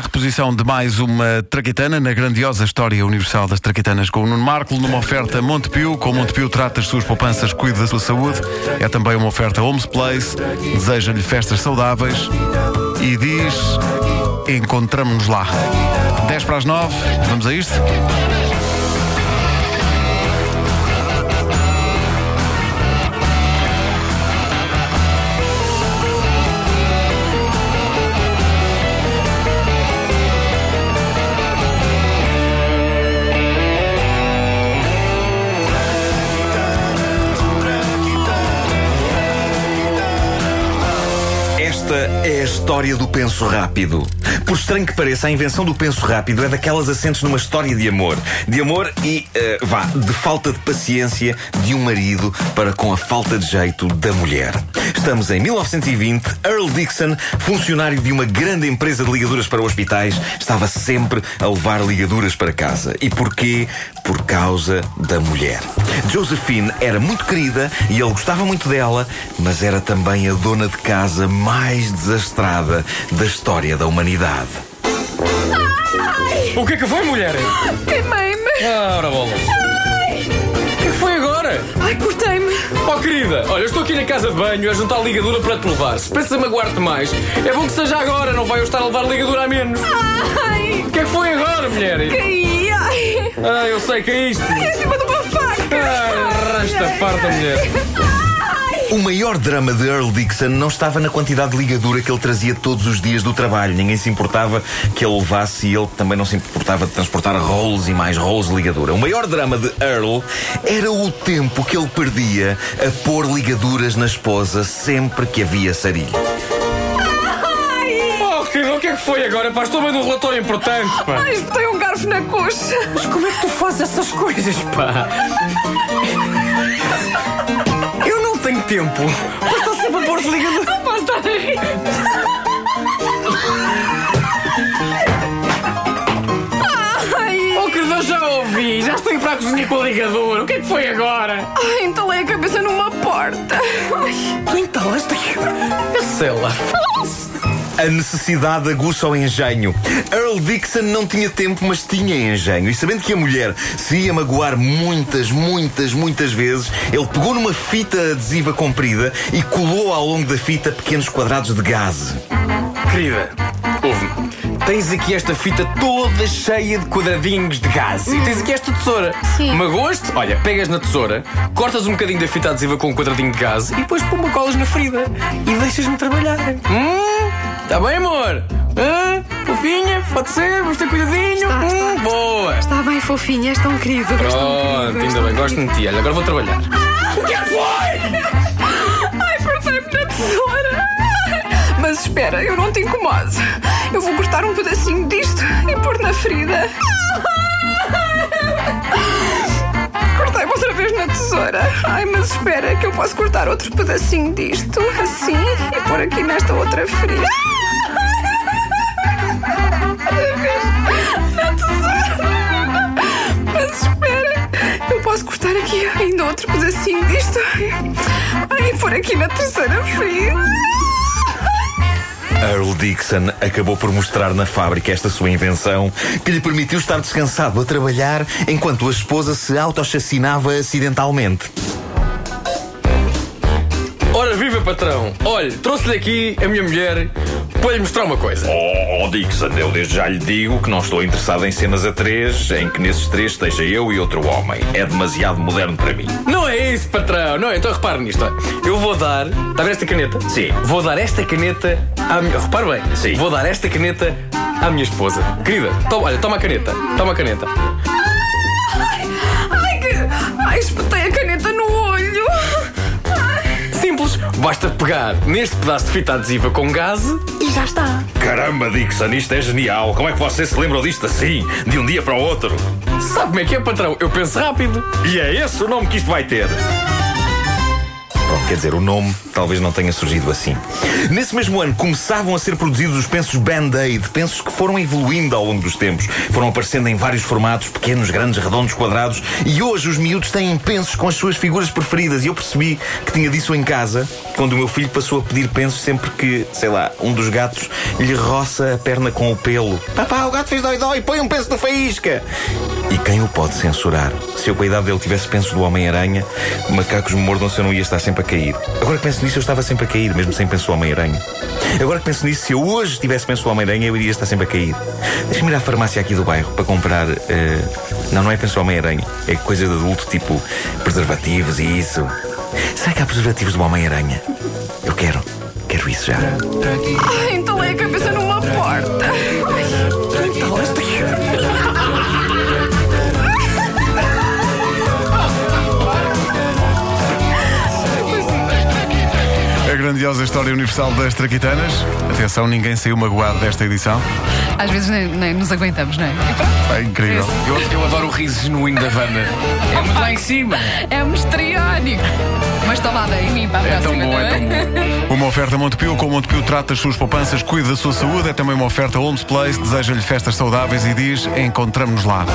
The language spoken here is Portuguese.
A reposição de mais uma traquitana na grandiosa história universal das traquitanas com o Nuno Marco, numa oferta Montepio. Com Montepio trata as suas poupanças, cuida da sua saúde. É também uma oferta Homes Place. Deseja-lhe festas saudáveis e diz: Encontramos-nos lá. 10 para as 9, vamos a isto? É a história do penso rápido. Por estranho que pareça, a invenção do penso rápido é daquelas assentes numa história de amor. De amor e, eh, vá, de falta de paciência de um marido para com a falta de jeito da mulher. Estamos em 1920. Earl Dixon, funcionário de uma grande empresa de ligaduras para hospitais, estava sempre a levar ligaduras para casa. E porquê? Por causa da mulher. Josephine era muito querida e ele gostava muito dela, mas era também a dona de casa mais desastrada da história da humanidade. O que é que foi, mulher? Queimei-me! Ah, ora bolas. O que é que foi agora? Ai, cortei-me! Oh, querida, olha, eu estou aqui na casa de banho a juntar a ligadura para te levar. Se pensa magoar-te mais, é bom que seja agora, não vai eu estar a levar a ligadura a menos. Ai, O que é que foi agora, mulher? caí! Ai, Ah, eu sei que é isto. em cima de uma faca! Ah, resta parta, mulher. O maior drama de Earl Dixon não estava na quantidade de ligadura que ele trazia todos os dias do trabalho. Ninguém se importava que ele levasse e ele também não se importava de transportar rolos e mais rolos de ligadura. O maior drama de Earl era o tempo que ele perdia a pôr ligaduras na esposa sempre que havia sarilho. Oh, querida, o que é que foi agora? Pá, estou vendo um relatório importante, pá. Ai, espetei um garfo na coxa! Mas como é que tu fazes essas coisas, pá? Tenho tempo. Mas sempre a pôr ligadura. Não posso estar a rir! Ai, Oh, querida, eu já ouvi. Já estou a ir para a cozinha com a ligadura. O que é que foi agora? ai, entalei a cabeça numa porta! Ai, Tu entalaste aqui. Eu sei lá. A necessidade aguça o engenho. Earl Dixon não tinha tempo, mas tinha engenho. E sabendo que a mulher se ia magoar muitas, muitas, muitas vezes, ele pegou numa fita adesiva comprida e colou ao longo da fita pequenos quadrados de gaze. Querida, ouve-me. Tens aqui esta fita toda cheia de quadradinhos de gás. E tens aqui esta tesoura. Sim. Magoas-te? Olha, pegas na tesoura, cortas um bocadinho da fita adesiva com um quadradinho de gás e depois pumba colas na ferida. E deixas-me trabalhar. Hum? Tá bem, amor? Hã? Fofinha? Pode ser? Vamos ter cuidadinho? Está, hum, está. boa! está bem fofinho, és tão querido! Pronto, ainda bem, gosto de ti. Olha, agora vou trabalhar. O que é que foi? Ai, cortei-me na tesoura! Mas espera, eu não te incomodo. Eu vou cortar um pedacinho disto e pôr na ferida. Tesoura. Ai, mas espera, que eu posso cortar outro pedacinho disto, assim, e pôr aqui nesta outra ferida. Na tesoura. Mas espera, eu posso cortar aqui ainda outro pedacinho disto. Ai, e pôr aqui na terceira ferida. Earl Dixon acabou por mostrar na fábrica esta sua invenção que lhe permitiu estar descansado a trabalhar enquanto a esposa se autochacinava acidentalmente. Ora, viva patrão! Olha, trouxe-lhe aqui a minha mulher para lhe mostrar uma coisa. Oh, Dixon, eu desde já lhe digo que não estou interessado em cenas a três, em que nesses três esteja eu e outro homem. É demasiado moderno para mim. Não é isso, patrão! Não é? Então repare nisto. Eu vou dar. Está a ver esta caneta? Sim. Vou dar esta caneta à minha. Repare bem. Sim. Vou dar esta caneta à minha esposa. Querida, toma, olha, toma a caneta. Toma a caneta. Ai, que. Ai, espetei Basta pegar neste pedaço de fita adesiva com gás e já está. Caramba, Dixon, isto é genial. Como é que você se lembrou disto assim, de um dia para o outro? Sabe como é que é, patrão? Eu penso rápido. E é esse o nome que isto vai ter. Bom, quer dizer, o nome talvez não tenha surgido assim. Nesse mesmo ano começavam a ser produzidos os pensos Band-Aid, pensos que foram evoluindo ao longo dos tempos. Foram aparecendo em vários formatos, pequenos, grandes, redondos, quadrados, e hoje os miúdos têm pensos com as suas figuras preferidas. E eu percebi que tinha disso em casa quando o meu filho passou a pedir pensos sempre que, sei lá, um dos gatos lhe roça a perna com o pelo. Papá, o gato fez dói-dói, põe um penso de faísca! E quem o pode censurar? Se eu com a idade dele tivesse pensos do Homem-Aranha, macacos me mordam se eu não ia estar sempre a cair. Agora que penso nisso, eu estava sempre a cair, mesmo sem penso do Homem-Aranha. Agora que penso nisso, se eu hoje tivesse penso do Homem-Aranha, eu iria estar sempre a cair. Deixa-me ir à farmácia aqui do bairro para comprar. eh, Não, não é penso do Homem-Aranha. É coisa de adulto, tipo preservativos e isso. Será que há preservativos do Homem-Aranha? Eu quero. Quero isso já. Ai, entalei a A grandiosa história universal das Traquitanas. Atenção, ninguém saiu magoado desta edição. Às vezes nem, nem nos aguentamos, não é? É incrível. Eu, eu adoro o riso genuíno da Wanda. É muito lá em cima. É misteriónico. Mas tomada em mim para a É tão próxima, bom, não é tão bom. Uma oferta Montepio, com Montepio trata as suas poupanças, cuida da sua saúde. É também uma oferta Homes Place, deseja-lhe festas saudáveis e diz: encontramos-nos lá.